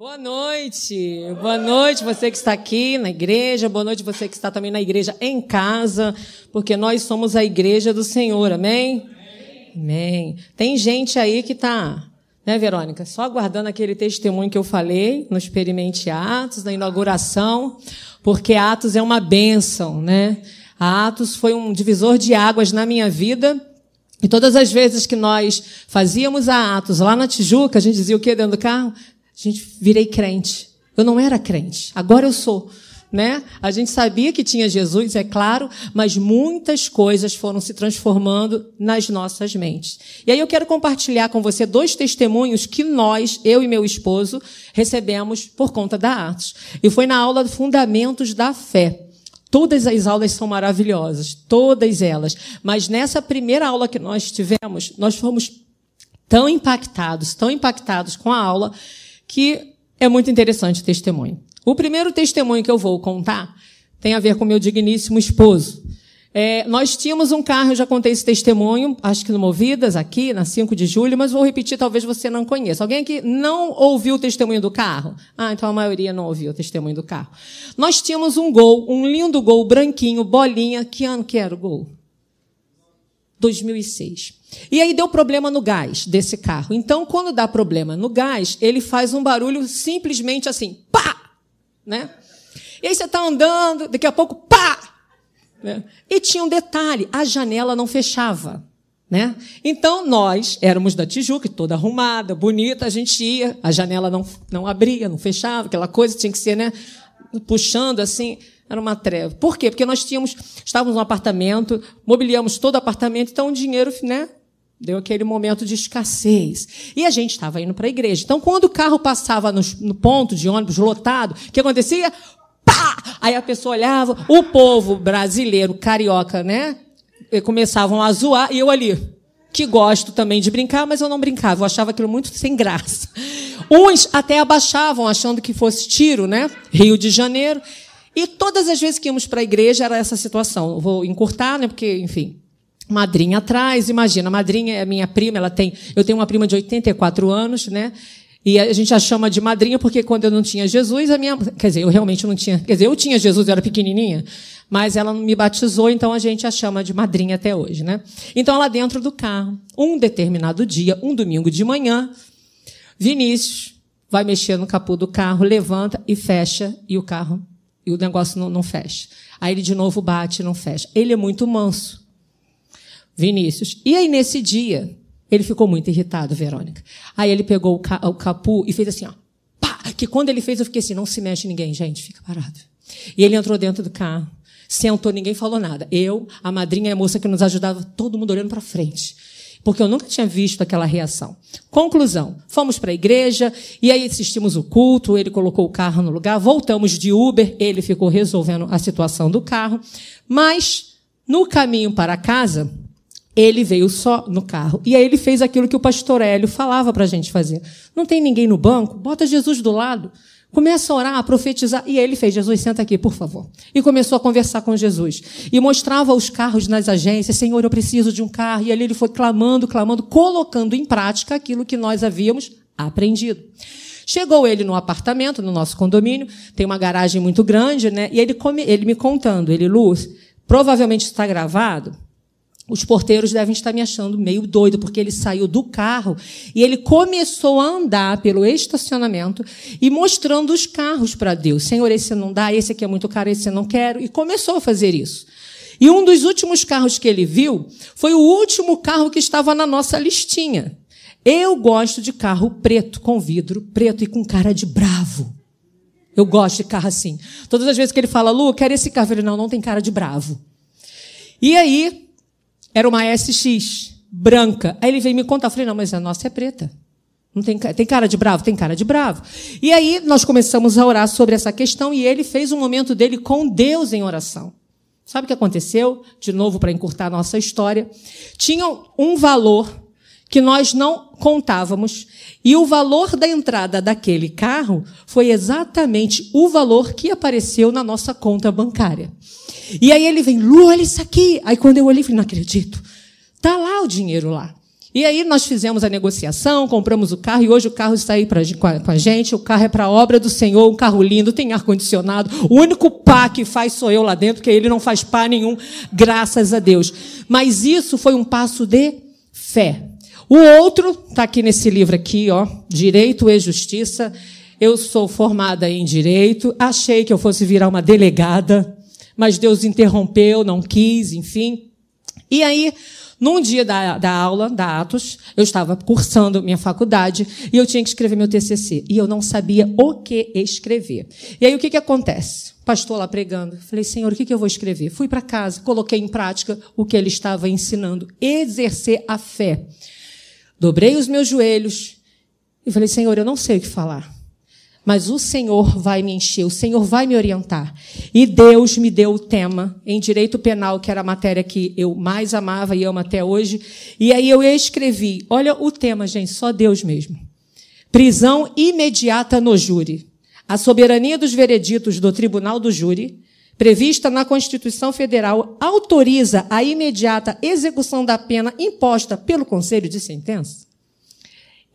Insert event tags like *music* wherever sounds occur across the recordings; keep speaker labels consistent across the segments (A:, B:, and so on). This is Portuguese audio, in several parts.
A: Boa noite, boa noite você que está aqui na igreja, boa noite você que está também na igreja em casa, porque nós somos a igreja do Senhor, amém? Amém. amém. Tem gente aí que está, né, Verônica, só aguardando aquele testemunho que eu falei no Experimente Atos, na inauguração, porque Atos é uma bênção, né? Atos foi um divisor de águas na minha vida. E todas as vezes que nós fazíamos a Atos lá na Tijuca, a gente dizia o quê dentro do carro? Gente, virei crente. Eu não era crente, agora eu sou. Né? A gente sabia que tinha Jesus, é claro, mas muitas coisas foram se transformando nas nossas mentes. E aí eu quero compartilhar com você dois testemunhos que nós, eu e meu esposo, recebemos por conta da Atos. E foi na aula Fundamentos da Fé. Todas as aulas são maravilhosas, todas elas. Mas nessa primeira aula que nós tivemos, nós fomos tão impactados, tão impactados com a aula, que é muito interessante o testemunho. O primeiro testemunho que eu vou contar tem a ver com meu digníssimo esposo. É, nós tínhamos um carro, eu já contei esse testemunho, acho que no Movidas, aqui, na 5 de julho, mas vou repetir, talvez você não conheça. Alguém aqui não ouviu o testemunho do carro? Ah, então a maioria não ouviu o testemunho do carro. Nós tínhamos um gol, um lindo gol branquinho, bolinha. Que ano que era o gol? 2006. E aí deu problema no gás desse carro. Então, quando dá problema no gás, ele faz um barulho simplesmente assim, pá! Né? E aí você está andando, daqui a pouco, pá! Né? E tinha um detalhe, a janela não fechava. Né? Então, nós éramos da Tijuca, toda arrumada, bonita, a gente ia, a janela não, não abria, não fechava, aquela coisa tinha que ser né, puxando assim. Era uma treva. Por quê? Porque nós tínhamos, estávamos num apartamento, mobiliamos todo o apartamento, então o dinheiro, né? Deu aquele momento de escassez. E a gente estava indo para a igreja. Então, quando o carro passava no, no ponto de ônibus lotado, o que acontecia? Pá! Aí a pessoa olhava, o povo brasileiro, carioca, né? Começavam a zoar, e eu ali, que gosto também de brincar, mas eu não brincava, eu achava aquilo muito sem graça. Uns até abaixavam, achando que fosse tiro, né? Rio de Janeiro. E todas as vezes que íamos para a igreja era essa situação. Vou encurtar, né? Porque, enfim, madrinha atrás, imagina, a madrinha é minha prima, ela tem, eu tenho uma prima de 84 anos, né? E a gente a chama de madrinha porque quando eu não tinha Jesus, a minha, quer dizer, eu realmente não tinha, quer dizer, eu tinha Jesus, eu era pequenininha, mas ela não me batizou, então a gente a chama de madrinha até hoje, né? Então ela dentro do carro, um determinado dia, um domingo de manhã, Vinícius vai mexer no capô do carro, levanta e fecha e o carro e o negócio não, não fecha. Aí ele de novo bate e não fecha. Ele é muito manso. Vinícius. E aí, nesse dia, ele ficou muito irritado, Verônica. Aí ele pegou o, ca o capu e fez assim, ó. Pá! Que quando ele fez, eu fiquei assim, não se mexe ninguém, gente, fica parado. E ele entrou dentro do carro, sentou, ninguém falou nada. Eu, a madrinha e a moça que nos ajudava, todo mundo olhando para frente porque eu nunca tinha visto aquela reação. Conclusão: fomos para a igreja e aí assistimos o culto. Ele colocou o carro no lugar, voltamos de Uber, ele ficou resolvendo a situação do carro, mas no caminho para casa ele veio só no carro. E aí ele fez aquilo que o pastor Hélio falava para a gente fazer. Não tem ninguém no banco? Bota Jesus do lado. Começa a orar, a profetizar. E aí ele fez, Jesus, senta aqui, por favor. E começou a conversar com Jesus. E mostrava os carros nas agências, Senhor, eu preciso de um carro. E ali ele foi clamando, clamando, colocando em prática aquilo que nós havíamos aprendido. Chegou ele no apartamento, no nosso condomínio, tem uma garagem muito grande, né? E ele, come, ele me contando, ele, Luz, provavelmente está gravado, os porteiros devem estar me achando meio doido, porque ele saiu do carro e ele começou a andar pelo estacionamento e mostrando os carros para Deus. Senhor, esse não dá, esse aqui é muito caro, esse eu não quero. E começou a fazer isso. E um dos últimos carros que ele viu foi o último carro que estava na nossa listinha. Eu gosto de carro preto, com vidro preto e com cara de bravo. Eu gosto de carro assim. Todas as vezes que ele fala, Lu, quero esse carro, eu não, não tem cara de bravo. E aí, era uma SX branca. Aí ele veio me contar. Eu falei, não, mas a nossa é preta. Não tem, tem cara de bravo? Tem cara de bravo. E aí nós começamos a orar sobre essa questão e ele fez um momento dele com Deus em oração. Sabe o que aconteceu? De novo, para encurtar a nossa história. Tinha um valor que nós não contávamos e o valor da entrada daquele carro foi exatamente o valor que apareceu na nossa conta bancária. E aí ele vem, Lu, olha isso aqui. Aí quando eu olhei, falei, não acredito. Tá lá o dinheiro lá. E aí nós fizemos a negociação, compramos o carro e hoje o carro está aí pra, com a gente. O carro é para a obra do Senhor, um carro lindo, tem ar-condicionado. O único pá que faz sou eu lá dentro, porque ele não faz pá nenhum, graças a Deus. Mas isso foi um passo de fé. O outro está aqui nesse livro aqui, ó, Direito e Justiça. Eu sou formada em direito, achei que eu fosse virar uma delegada, mas Deus interrompeu, não quis, enfim. E aí num dia da, da aula, da Atos, eu estava cursando minha faculdade e eu tinha que escrever meu TCC. E eu não sabia o que escrever. E aí o que, que acontece? O pastor lá pregando. Falei, Senhor, o que, que eu vou escrever? Fui para casa, coloquei em prática o que ele estava ensinando. Exercer a fé. Dobrei os meus joelhos e falei, Senhor, eu não sei o que falar mas o Senhor vai me encher, o Senhor vai me orientar. E Deus me deu o tema em direito penal, que era a matéria que eu mais amava e amo até hoje. E aí eu escrevi, olha o tema, gente, só Deus mesmo. Prisão imediata no júri. A soberania dos vereditos do Tribunal do Júri, prevista na Constituição Federal, autoriza a imediata execução da pena imposta pelo Conselho de Sentença.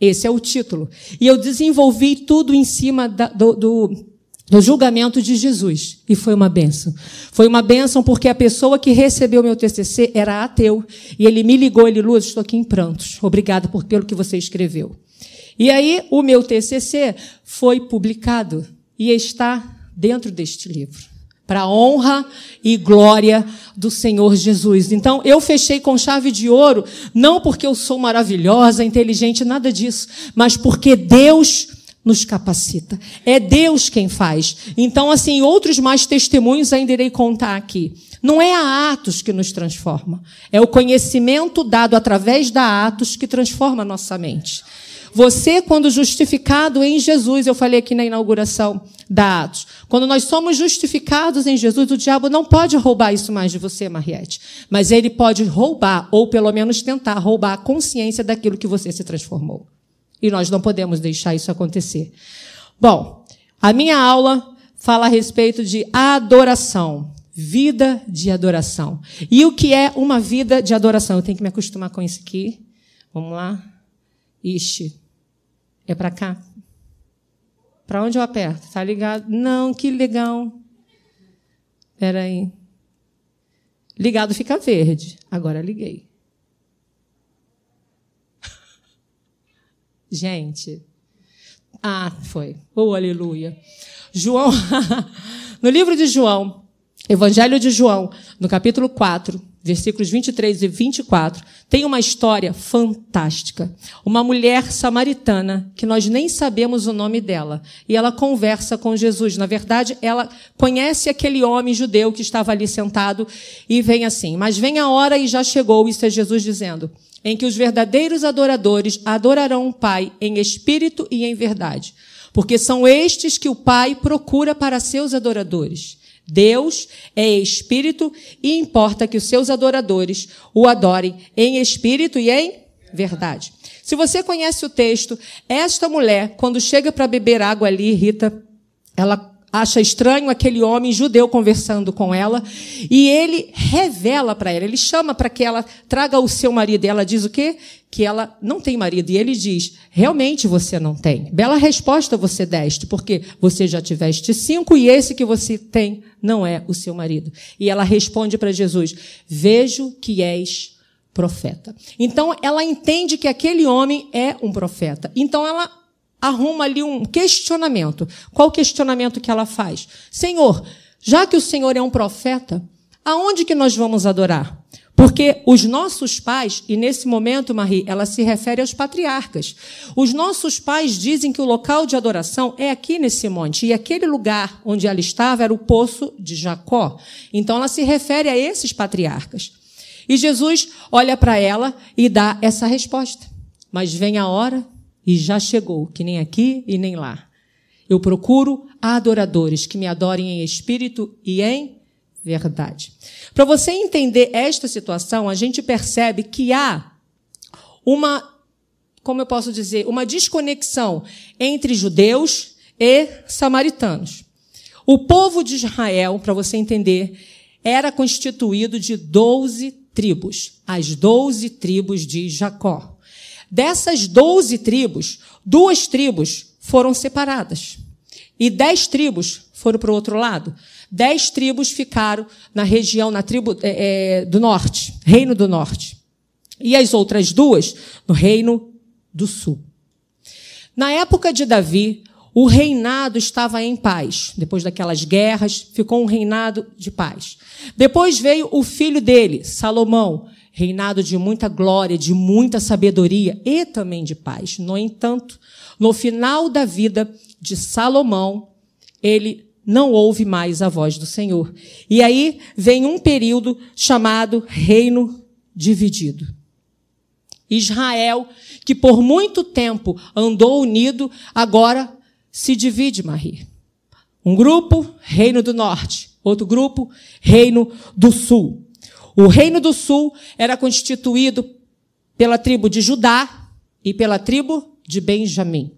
A: Esse é o título. E eu desenvolvi tudo em cima da, do, do, do, julgamento de Jesus. E foi uma benção. Foi uma benção porque a pessoa que recebeu meu TCC era ateu. E ele me ligou, ele, Luz, estou aqui em prantos. Obrigado por, pelo que você escreveu. E aí, o meu TCC foi publicado e está dentro deste livro para a honra e glória do Senhor Jesus. Então, eu fechei com chave de ouro, não porque eu sou maravilhosa, inteligente, nada disso, mas porque Deus nos capacita. É Deus quem faz. Então, assim, outros mais testemunhos ainda irei contar aqui. Não é a Atos que nos transforma, é o conhecimento dado através da Atos que transforma a nossa mente. Você, quando justificado em Jesus, eu falei aqui na inauguração da Atos, quando nós somos justificados em Jesus, o diabo não pode roubar isso mais de você, Mariette. Mas ele pode roubar, ou pelo menos tentar roubar a consciência daquilo que você se transformou. E nós não podemos deixar isso acontecer. Bom, a minha aula fala a respeito de adoração. Vida de adoração. E o que é uma vida de adoração? Eu tenho que me acostumar com isso aqui. Vamos lá. Ixi, é para cá? Para onde eu aperto? Tá ligado? Não, que legal. Espera aí. Ligado fica verde. Agora liguei. *laughs* Gente. Ah, foi. Oh, aleluia. João, *laughs* no livro de João, Evangelho de João, no capítulo 4, versículos 23 e 24, tem uma história fantástica. Uma mulher samaritana, que nós nem sabemos o nome dela, e ela conversa com Jesus. Na verdade, ela conhece aquele homem judeu que estava ali sentado e vem assim: Mas vem a hora e já chegou, isso é Jesus dizendo, em que os verdadeiros adoradores adorarão o Pai em espírito e em verdade, porque são estes que o Pai procura para seus adoradores. Deus é espírito e importa que os seus adoradores o adorem em espírito e em verdade. Se você conhece o texto, esta mulher, quando chega para beber água ali, Rita, ela acha estranho aquele homem judeu conversando com ela e ele revela para ela, ele chama para que ela traga o seu marido. E ela diz o quê? Que ela não tem marido. E ele diz: realmente você não tem. Bela resposta você deste, porque você já tiveste cinco e esse que você tem não é o seu marido. E ela responde para Jesus: vejo que és profeta. Então ela entende que aquele homem é um profeta. Então ela arruma ali um questionamento. Qual questionamento que ela faz? Senhor, já que o Senhor é um profeta, aonde que nós vamos adorar? Porque os nossos pais, e nesse momento, Marie, ela se refere aos patriarcas. Os nossos pais dizem que o local de adoração é aqui nesse monte. E aquele lugar onde ela estava era o poço de Jacó. Então ela se refere a esses patriarcas. E Jesus olha para ela e dá essa resposta. Mas vem a hora e já chegou, que nem aqui e nem lá. Eu procuro adoradores que me adorem em espírito e em verdade. Para você entender esta situação, a gente percebe que há uma, como eu posso dizer, uma desconexão entre judeus e samaritanos. O povo de Israel, para você entender, era constituído de doze tribos, as doze tribos de Jacó. Dessas doze tribos, duas tribos foram separadas. E dez tribos foram para o outro lado. Dez tribos ficaram na região, na tribo é, é, do norte, Reino do Norte. E as outras duas no Reino do Sul. Na época de Davi, o reinado estava em paz. Depois daquelas guerras, ficou um reinado de paz. Depois veio o filho dele, Salomão, reinado de muita glória, de muita sabedoria e também de paz. No entanto, no final da vida de Salomão, ele não ouve mais a voz do Senhor. E aí vem um período chamado Reino Dividido. Israel, que por muito tempo andou unido, agora se divide, Marie. Um grupo, Reino do Norte. Outro grupo, Reino do Sul. O Reino do Sul era constituído pela tribo de Judá e pela tribo de Benjamim.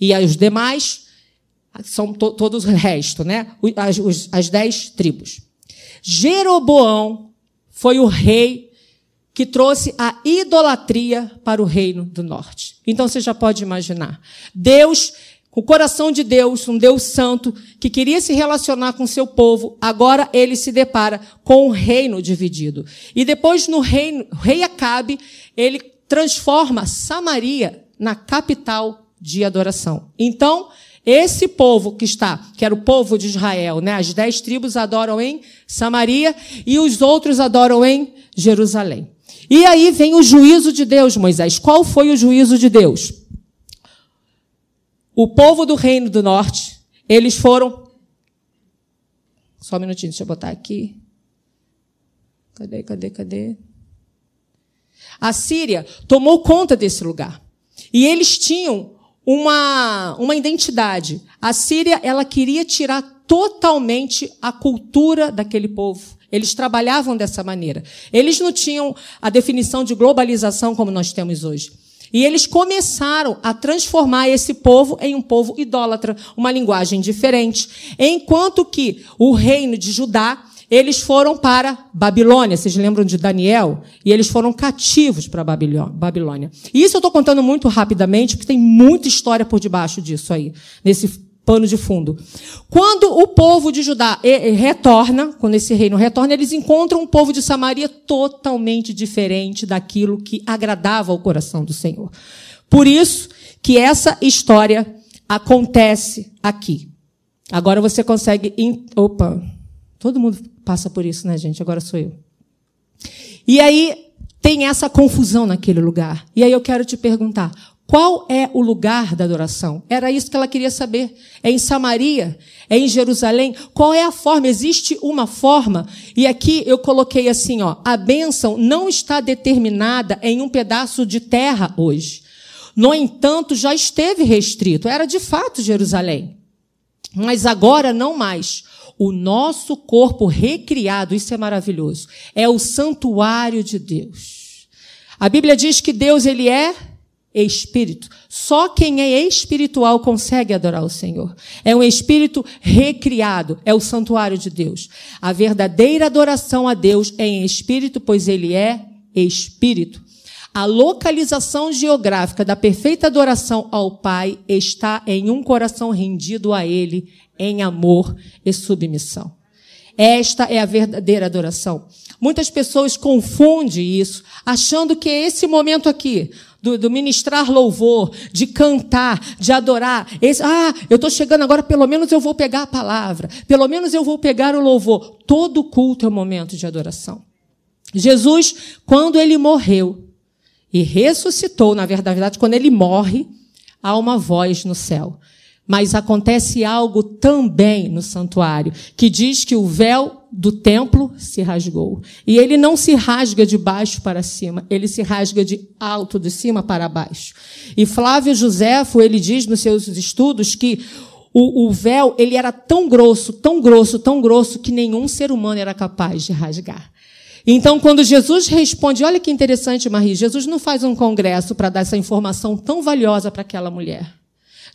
A: E os demais são to todos o resto, né? As, os, as dez tribos. Jeroboão foi o rei que trouxe a idolatria para o reino do norte. Então você já pode imaginar. Deus o coração de Deus, um Deus santo, que queria se relacionar com seu povo, agora ele se depara com um reino dividido. E depois, no reino, o rei Acabe, ele transforma Samaria na capital de adoração. Então, esse povo que está, que era o povo de Israel, né? As dez tribos adoram em Samaria e os outros adoram em Jerusalém. E aí vem o juízo de Deus, Moisés. Qual foi o juízo de Deus? O povo do reino do norte, eles foram. Só um minutinho, deixa eu botar aqui. Cadê, cadê, cadê? A Síria tomou conta desse lugar. E eles tinham uma, uma identidade. A Síria, ela queria tirar totalmente a cultura daquele povo. Eles trabalhavam dessa maneira. Eles não tinham a definição de globalização como nós temos hoje. E eles começaram a transformar esse povo em um povo idólatra, uma linguagem diferente. Enquanto que o reino de Judá, eles foram para Babilônia. Vocês lembram de Daniel? E eles foram cativos para Babilônia. E isso eu estou contando muito rapidamente, porque tem muita história por debaixo disso aí, nesse pano de fundo. Quando o povo de Judá retorna, quando esse reino retorna, eles encontram um povo de Samaria totalmente diferente daquilo que agradava ao coração do Senhor. Por isso que essa história acontece aqui. Agora você consegue. Opa! Todo mundo passa por isso, né, gente? Agora sou eu. E aí tem essa confusão naquele lugar. E aí eu quero te perguntar: qual é o lugar da adoração? Era isso que ela queria saber. É em Samaria? É em Jerusalém? Qual é a forma? Existe uma forma? E aqui eu coloquei assim, ó, a bênção não está determinada em um pedaço de terra hoje. No entanto, já esteve restrito. Era de fato Jerusalém. Mas agora não mais. O nosso corpo recriado, isso é maravilhoso, é o santuário de Deus. A Bíblia diz que Deus ele é espírito. Só quem é espiritual consegue adorar o Senhor. É um espírito recriado, é o santuário de Deus. A verdadeira adoração a Deus é em espírito, pois ele é espírito. A localização geográfica da perfeita adoração ao Pai está em um coração rendido a Ele em amor e submissão. Esta é a verdadeira adoração. Muitas pessoas confundem isso, achando que esse momento aqui, do, do, ministrar louvor, de cantar, de adorar. Esse, ah, eu estou chegando agora, pelo menos eu vou pegar a palavra, pelo menos eu vou pegar o louvor. Todo culto é um momento de adoração. Jesus, quando ele morreu e ressuscitou, na verdade, quando ele morre, há uma voz no céu. Mas acontece algo também no santuário, que diz que o véu do templo se rasgou. E ele não se rasga de baixo para cima, ele se rasga de alto, de cima para baixo. E Flávio Joséfo, ele diz nos seus estudos que o, o, véu ele era tão grosso, tão grosso, tão grosso, que nenhum ser humano era capaz de rasgar. Então, quando Jesus responde, olha que interessante, Marie, Jesus não faz um congresso para dar essa informação tão valiosa para aquela mulher.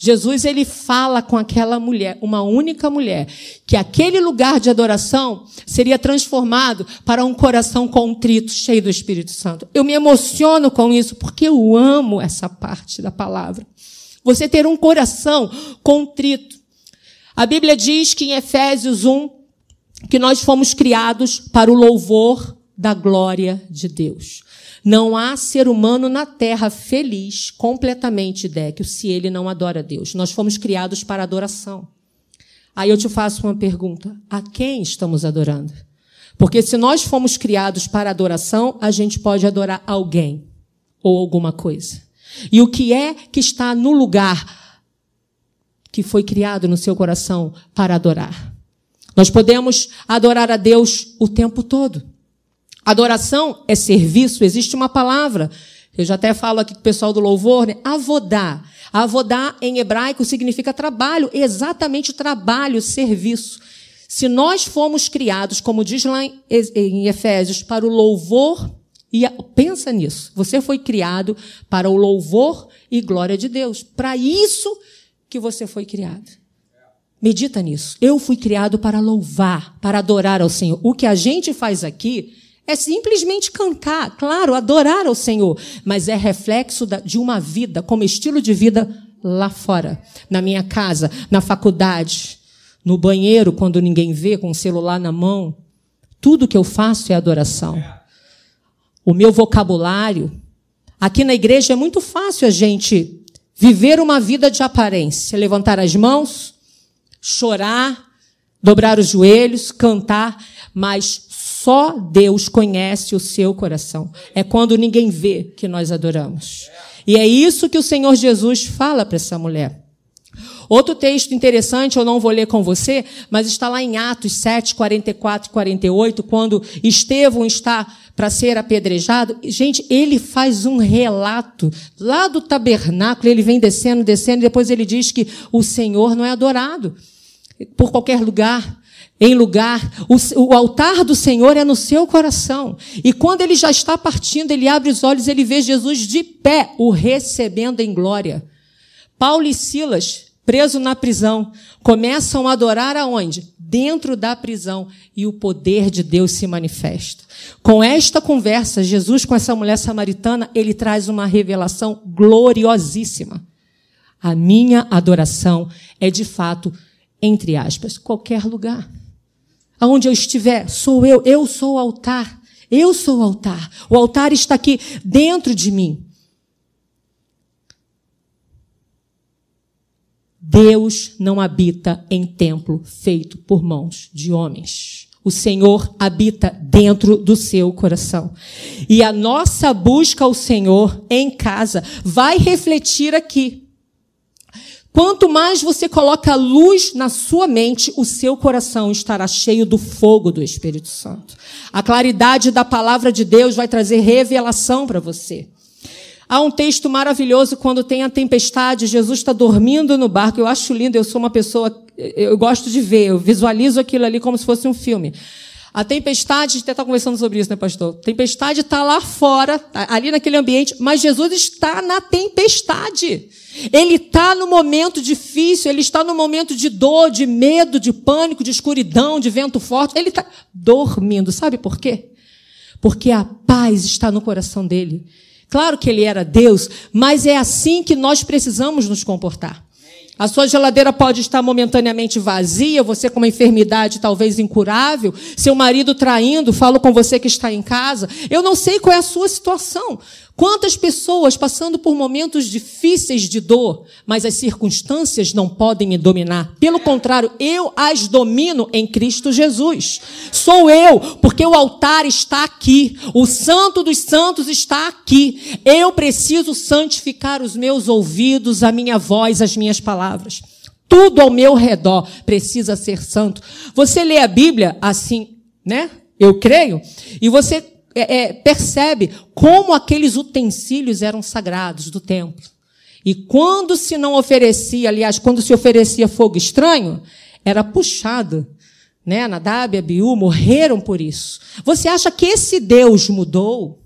A: Jesus ele fala com aquela mulher, uma única mulher, que aquele lugar de adoração seria transformado para um coração contrito, cheio do Espírito Santo. Eu me emociono com isso porque eu amo essa parte da palavra. Você ter um coração contrito. A Bíblia diz que em Efésios 1 que nós fomos criados para o louvor da glória de Deus. Não há ser humano na terra feliz, completamente déquio, se ele não adora Deus. Nós fomos criados para adoração. Aí eu te faço uma pergunta: a quem estamos adorando? Porque se nós fomos criados para adoração, a gente pode adorar alguém ou alguma coisa. E o que é que está no lugar que foi criado no seu coração para adorar? Nós podemos adorar a Deus o tempo todo. Adoração é serviço, existe uma palavra. Eu já até falo aqui com o pessoal do louvor, né? Avodá. Avodá em hebraico significa trabalho, exatamente trabalho, serviço. Se nós fomos criados, como diz lá em Efésios, para o louvor e a, pensa nisso. Você foi criado para o louvor e glória de Deus. Para isso que você foi criado. Medita nisso. Eu fui criado para louvar, para adorar ao Senhor. O que a gente faz aqui é simplesmente cantar, claro, adorar ao Senhor, mas é reflexo de uma vida, como estilo de vida lá fora, na minha casa, na faculdade, no banheiro, quando ninguém vê, com o celular na mão. Tudo que eu faço é adoração. O meu vocabulário. Aqui na igreja é muito fácil a gente viver uma vida de aparência, levantar as mãos, chorar, dobrar os joelhos, cantar, mas só Deus conhece o seu coração. É quando ninguém vê que nós adoramos. E é isso que o Senhor Jesus fala para essa mulher. Outro texto interessante, eu não vou ler com você, mas está lá em Atos 7, 44 e 48, quando Estevão está para ser apedrejado. Gente, ele faz um relato lá do tabernáculo, ele vem descendo, descendo, e depois ele diz que o Senhor não é adorado por qualquer lugar em lugar, o, o, altar do Senhor é no seu coração. E quando ele já está partindo, ele abre os olhos, ele vê Jesus de pé, o recebendo em glória. Paulo e Silas, presos na prisão, começam a adorar aonde? Dentro da prisão. E o poder de Deus se manifesta. Com esta conversa, Jesus com essa mulher samaritana, ele traz uma revelação gloriosíssima. A minha adoração é de fato, entre aspas, qualquer lugar. Aonde eu estiver, sou eu, eu sou o altar. Eu sou o altar. O altar está aqui dentro de mim. Deus não habita em templo feito por mãos de homens. O Senhor habita dentro do seu coração. E a nossa busca ao Senhor em casa vai refletir aqui. Quanto mais você coloca luz na sua mente, o seu coração estará cheio do fogo do Espírito Santo. A claridade da palavra de Deus vai trazer revelação para você. Há um texto maravilhoso quando tem a tempestade, Jesus está dormindo no barco. Eu acho lindo, eu sou uma pessoa, eu gosto de ver, eu visualizo aquilo ali como se fosse um filme. A tempestade, a gente até está conversando sobre isso, né, pastor? A tempestade está lá fora, ali naquele ambiente, mas Jesus está na tempestade. Ele está no momento difícil, ele está no momento de dor, de medo, de pânico, de escuridão, de vento forte. Ele está dormindo. Sabe por quê? Porque a paz está no coração dele. Claro que ele era Deus, mas é assim que nós precisamos nos comportar. A sua geladeira pode estar momentaneamente vazia, você com uma enfermidade talvez incurável, seu marido traindo, falo com você que está em casa. Eu não sei qual é a sua situação. Quantas pessoas passando por momentos difíceis de dor, mas as circunstâncias não podem me dominar. Pelo contrário, eu as domino em Cristo Jesus. Sou eu, porque o altar está aqui, o Santo dos Santos está aqui. Eu preciso santificar os meus ouvidos, a minha voz, as minhas palavras. Tudo ao meu redor precisa ser santo. Você lê a Bíblia assim, né? Eu creio, e você é, é, percebe como aqueles utensílios eram sagrados do templo. E quando se não oferecia, aliás, quando se oferecia fogo estranho, era puxado. Né? Nadab e Abiú morreram por isso. Você acha que esse Deus mudou?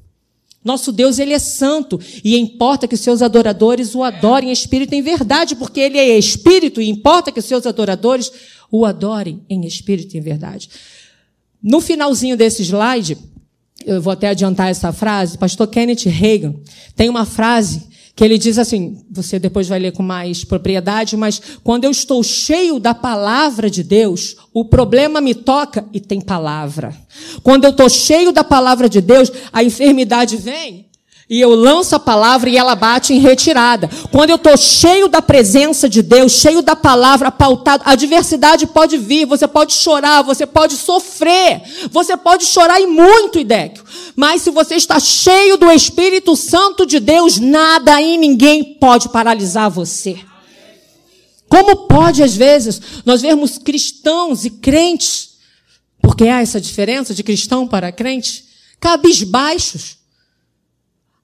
A: Nosso Deus, ele é santo e importa que os seus adoradores o adorem em espírito e em verdade, porque ele é espírito e importa que os seus adoradores o adorem em espírito e em verdade. No finalzinho desse slide, eu vou até adiantar essa frase, pastor Kenneth Reagan tem uma frase que ele diz assim, você depois vai ler com mais propriedade, mas quando eu estou cheio da palavra de Deus, o problema me toca e tem palavra. Quando eu estou cheio da palavra de Deus, a enfermidade vem e eu lanço a palavra e ela bate em retirada. Quando eu estou cheio da presença de Deus, cheio da palavra, pautado, a adversidade pode vir, você pode chorar, você pode sofrer, você pode chorar e muito, Idéquio. Mas se você está cheio do Espírito Santo de Deus, nada e ninguém pode paralisar você. Como pode, às vezes, nós vermos cristãos e crentes, porque há essa diferença de cristão para crente, cabisbaixos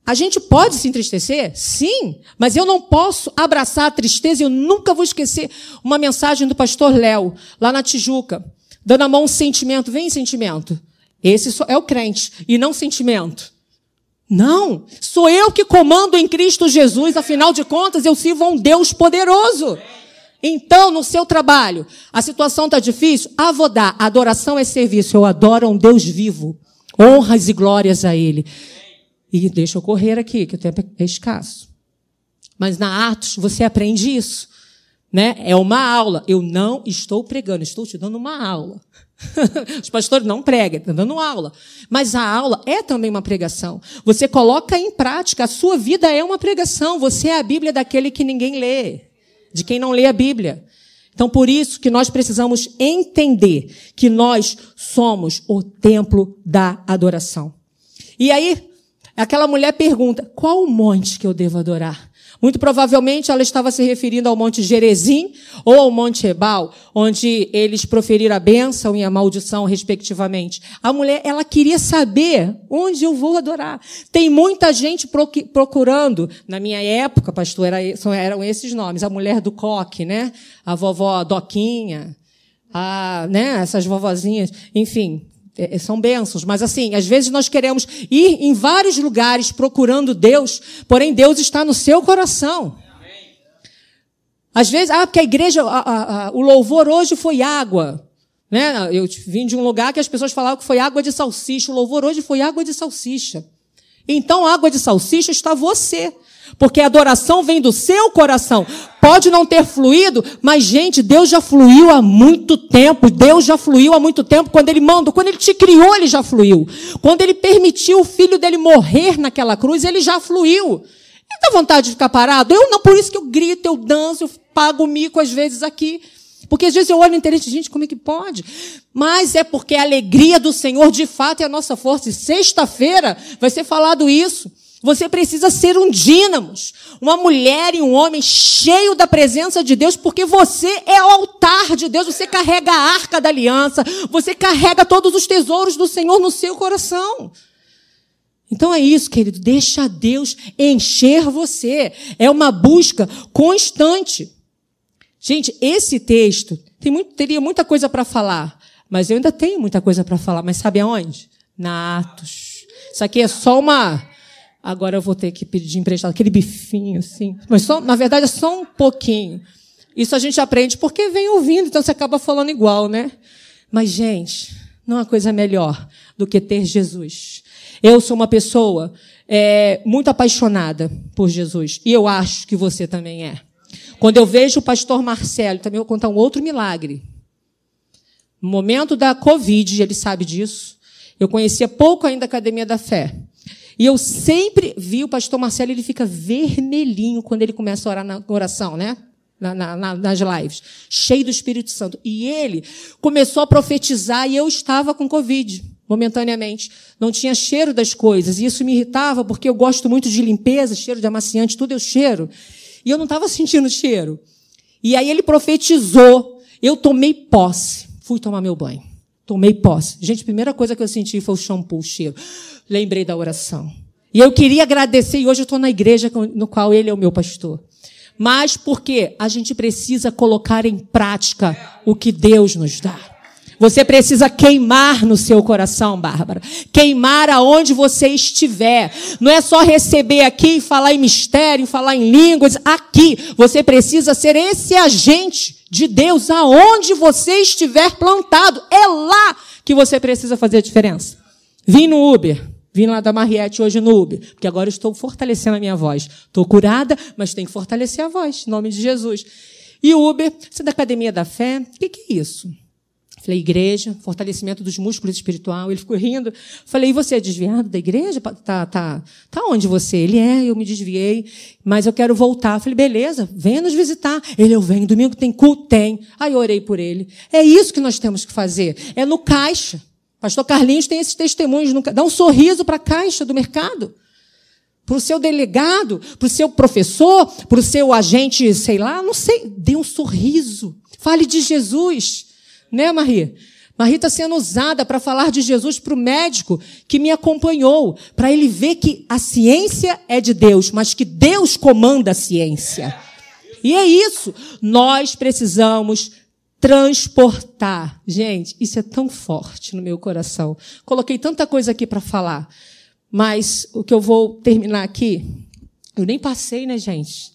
A: a gente pode se entristecer? Sim, mas eu não posso abraçar a tristeza. Eu nunca vou esquecer uma mensagem do pastor Léo, lá na Tijuca, dando a mão um sentimento. Vem, sentimento. Esse é o crente, e não sentimento. Não, sou eu que comando em Cristo Jesus, afinal de contas, eu sirvo a um Deus poderoso. Então, no seu trabalho, a situação está difícil? Ah, vou dar. Adoração é serviço. Eu adoro a um Deus vivo. Honras e glórias a Ele. E deixa eu correr aqui, que o tempo é escasso. Mas na Atos você aprende isso. Né? É uma aula. Eu não estou pregando, estou te dando uma aula. *laughs* Os pastores não pregam, estão dando aula. Mas a aula é também uma pregação. Você coloca em prática, a sua vida é uma pregação. Você é a Bíblia daquele que ninguém lê, de quem não lê a Bíblia. Então, por isso que nós precisamos entender que nós somos o templo da adoração. E aí, Aquela mulher pergunta: qual o monte que eu devo adorar? Muito provavelmente ela estava se referindo ao Monte Gerezim ou ao Monte Ebal, onde eles proferiram a bênção e a maldição, respectivamente. A mulher, ela queria saber onde eu vou adorar. Tem muita gente procurando. Na minha época, pastor, eram esses nomes. A mulher do coque, né? A vovó Doquinha, a, né? essas vovozinhas. Enfim, é, é, são bênçãos, mas assim, às vezes nós queremos ir em vários lugares procurando Deus, porém Deus está no seu coração. Às vezes, ah, porque a igreja, a, a, a, o louvor hoje foi água. Né? Eu vim de um lugar que as pessoas falavam que foi água de salsicha. O louvor hoje foi água de salsicha. Então, água de salsicha está você. Porque a adoração vem do seu coração. Pode não ter fluído, mas, gente, Deus já fluiu há muito tempo. Deus já fluiu há muito tempo. Quando Ele mandou, quando Ele te criou, Ele já fluiu. Quando Ele permitiu o filho dele morrer naquela cruz, Ele já fluiu. E dá vontade de ficar parado? Eu não, por isso que eu grito, eu danço, eu pago mico às vezes aqui. Porque às vezes eu olho interesse gente, como é que pode? Mas é porque a alegria do Senhor de fato é a nossa força. E sexta-feira vai ser falado isso. Você precisa ser um dínamos, uma mulher e um homem cheio da presença de Deus, porque você é o altar de Deus, você carrega a arca da aliança, você carrega todos os tesouros do Senhor no seu coração. Então é isso, querido, deixa Deus encher você. É uma busca constante. Gente, esse texto tem muito, teria muita coisa para falar, mas eu ainda tenho muita coisa para falar, mas sabe aonde? Na Atos. Isso aqui é só uma agora eu vou ter que pedir emprestado aquele bifinho, assim. Mas só, na verdade é só um pouquinho. Isso a gente aprende porque vem ouvindo, então você acaba falando igual, né? Mas, gente, não há coisa melhor do que ter Jesus. Eu sou uma pessoa é, muito apaixonada por Jesus. E eu acho que você também é. Quando eu vejo o pastor Marcelo, também vou contar um outro milagre. No momento da Covid, ele sabe disso. Eu conhecia pouco ainda a Academia da Fé. E eu sempre vi o pastor Marcelo, ele fica vermelhinho quando ele começa a orar na oração, né? Na, na, nas lives, cheio do Espírito Santo. E ele começou a profetizar e eu estava com Covid, momentaneamente. Não tinha cheiro das coisas. E isso me irritava, porque eu gosto muito de limpeza, cheiro de amaciante, tudo eu cheiro. E eu não estava sentindo cheiro. E aí ele profetizou. Eu tomei posse. Fui tomar meu banho. Tomei posse. Gente, a primeira coisa que eu senti foi o shampoo, o cheiro. Lembrei da oração. E eu queria agradecer, e hoje eu estou na igreja no qual ele é o meu pastor. Mas porque a gente precisa colocar em prática o que Deus nos dá. Você precisa queimar no seu coração, Bárbara. Queimar aonde você estiver. Não é só receber aqui e falar em mistério, falar em línguas. Aqui. Você precisa ser esse agente de Deus aonde você estiver plantado. É lá que você precisa fazer a diferença. Vim no Uber. Vim lá da Mariette hoje no Uber, porque agora estou fortalecendo a minha voz. Estou curada, mas tem que fortalecer a voz, em nome de Jesus. E Uber, você é da Academia da Fé, o que, que é isso? Falei, igreja, fortalecimento dos músculos espiritual. Ele ficou rindo. Falei, e você é desviado da igreja? Tá, tá, tá onde você? Ele é, eu me desviei, mas eu quero voltar. Falei, beleza, venha nos visitar. Ele, eu venho, domingo tem culto? Tem. Aí eu orei por ele. É isso que nós temos que fazer. É no caixa. Pastor Carlinhos tem esses testemunhos. No, dá um sorriso para a caixa do mercado. Para o seu delegado, para o seu professor, para o seu agente, sei lá, não sei. Dê um sorriso. Fale de Jesus. Né, Marie? Marie está sendo usada para falar de Jesus para o médico que me acompanhou, para ele ver que a ciência é de Deus, mas que Deus comanda a ciência. E é isso. Nós precisamos transportar. Gente, isso é tão forte no meu coração. Coloquei tanta coisa aqui para falar, mas o que eu vou terminar aqui, eu nem passei, né, gente?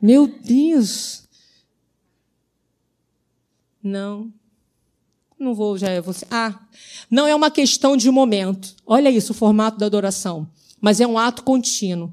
A: Meu Deus. Não. Não vou, já é você. Ah, não é uma questão de momento. Olha isso, o formato da adoração. Mas é um ato contínuo.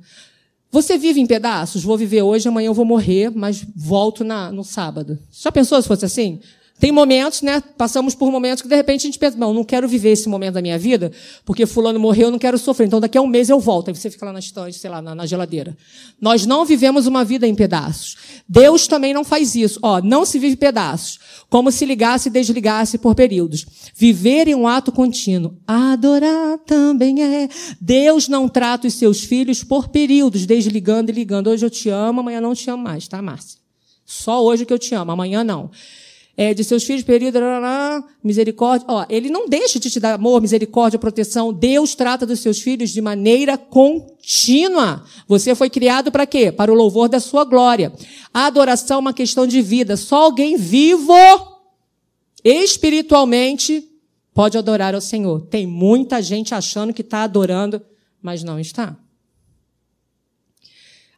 A: Você vive em pedaços? Vou viver hoje, amanhã eu vou morrer, mas volto na, no sábado. Já pensou se fosse assim? Tem momentos, né? Passamos por momentos que de repente a gente pensa, não, não quero viver esse momento da minha vida, porque fulano morreu, eu não quero sofrer. Então daqui a um mês eu volto. Aí você fica lá na estante, sei lá, na, na, geladeira. Nós não vivemos uma vida em pedaços. Deus também não faz isso. Ó, não se vive pedaços. Como se ligasse e desligasse por períodos. Viver em um ato contínuo. Adorar também é. Deus não trata os seus filhos por períodos, desligando e ligando. Hoje eu te amo, amanhã não te amo mais, tá, Márcia? Só hoje que eu te amo, amanhã não é, de seus filhos, período, misericórdia. Ó, ele não deixa de te dar amor, misericórdia, proteção. Deus trata dos seus filhos de maneira contínua. Você foi criado para quê? Para o louvor da sua glória. A adoração é uma questão de vida. Só alguém vivo, espiritualmente, pode adorar ao Senhor. Tem muita gente achando que está adorando, mas não está.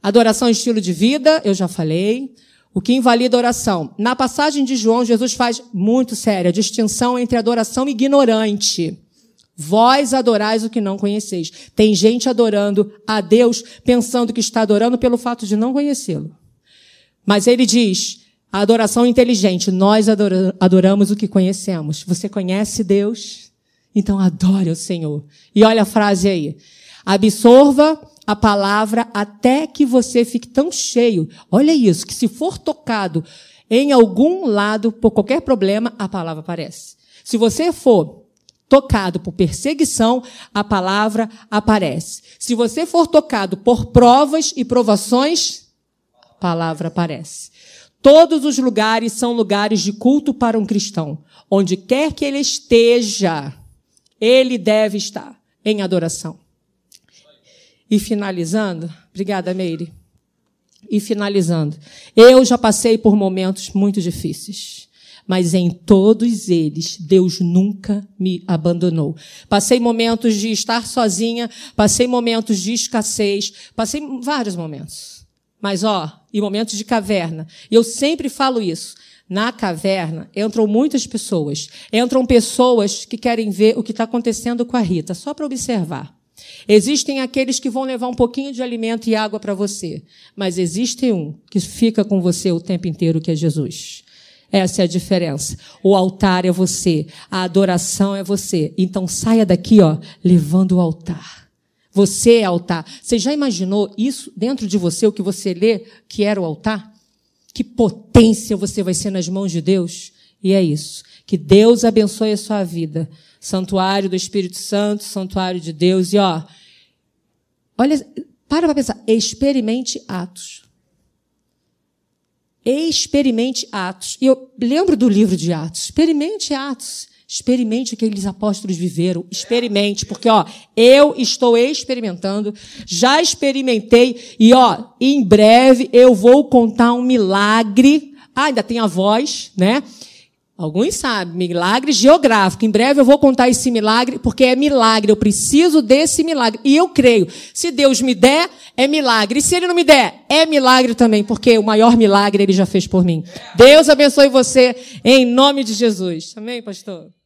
A: Adoração é estilo de vida, eu já falei. O que invalida a oração. Na passagem de João, Jesus faz muito séria distinção entre adoração ignorante. Vós adorais o que não conheceis. Tem gente adorando a Deus pensando que está adorando pelo fato de não conhecê-lo. Mas ele diz, a adoração inteligente, nós adoramos o que conhecemos. Você conhece Deus? Então adore o Senhor. E olha a frase aí. Absorva a palavra até que você fique tão cheio. Olha isso, que se for tocado em algum lado por qualquer problema, a palavra aparece. Se você for tocado por perseguição, a palavra aparece. Se você for tocado por provas e provações, a palavra aparece. Todos os lugares são lugares de culto para um cristão. Onde quer que ele esteja, ele deve estar em adoração. E finalizando, obrigada, Meire. E finalizando, eu já passei por momentos muito difíceis, mas em todos eles, Deus nunca me abandonou. Passei momentos de estar sozinha, passei momentos de escassez, passei vários momentos. Mas, ó, e momentos de caverna. E eu sempre falo isso. Na caverna entram muitas pessoas. Entram pessoas que querem ver o que está acontecendo com a Rita, só para observar. Existem aqueles que vão levar um pouquinho de alimento e água para você, mas existe um que fica com você o tempo inteiro, que é Jesus. Essa é a diferença. O altar é você, a adoração é você. Então saia daqui, ó, levando o altar. Você é altar. Você já imaginou isso dentro de você, o que você lê que era o altar? Que potência você vai ser nas mãos de Deus? E é isso. Que Deus abençoe a sua vida santuário do Espírito Santo, santuário de Deus. E ó, olha, para para pensar, experimente Atos. Experimente Atos. E eu lembro do livro de Atos. Experimente Atos. Experimente o que aqueles apóstolos viveram. Experimente, porque ó, eu estou experimentando, já experimentei e ó, em breve eu vou contar um milagre. Ah, ainda tem a voz, né? Alguns sabem, milagre geográfico. Em breve eu vou contar esse milagre, porque é milagre. Eu preciso desse milagre. E eu creio. Se Deus me der, é milagre. E se Ele não me der, é milagre também, porque o maior milagre Ele já fez por mim. Deus abençoe você em nome de Jesus. Amém, pastor?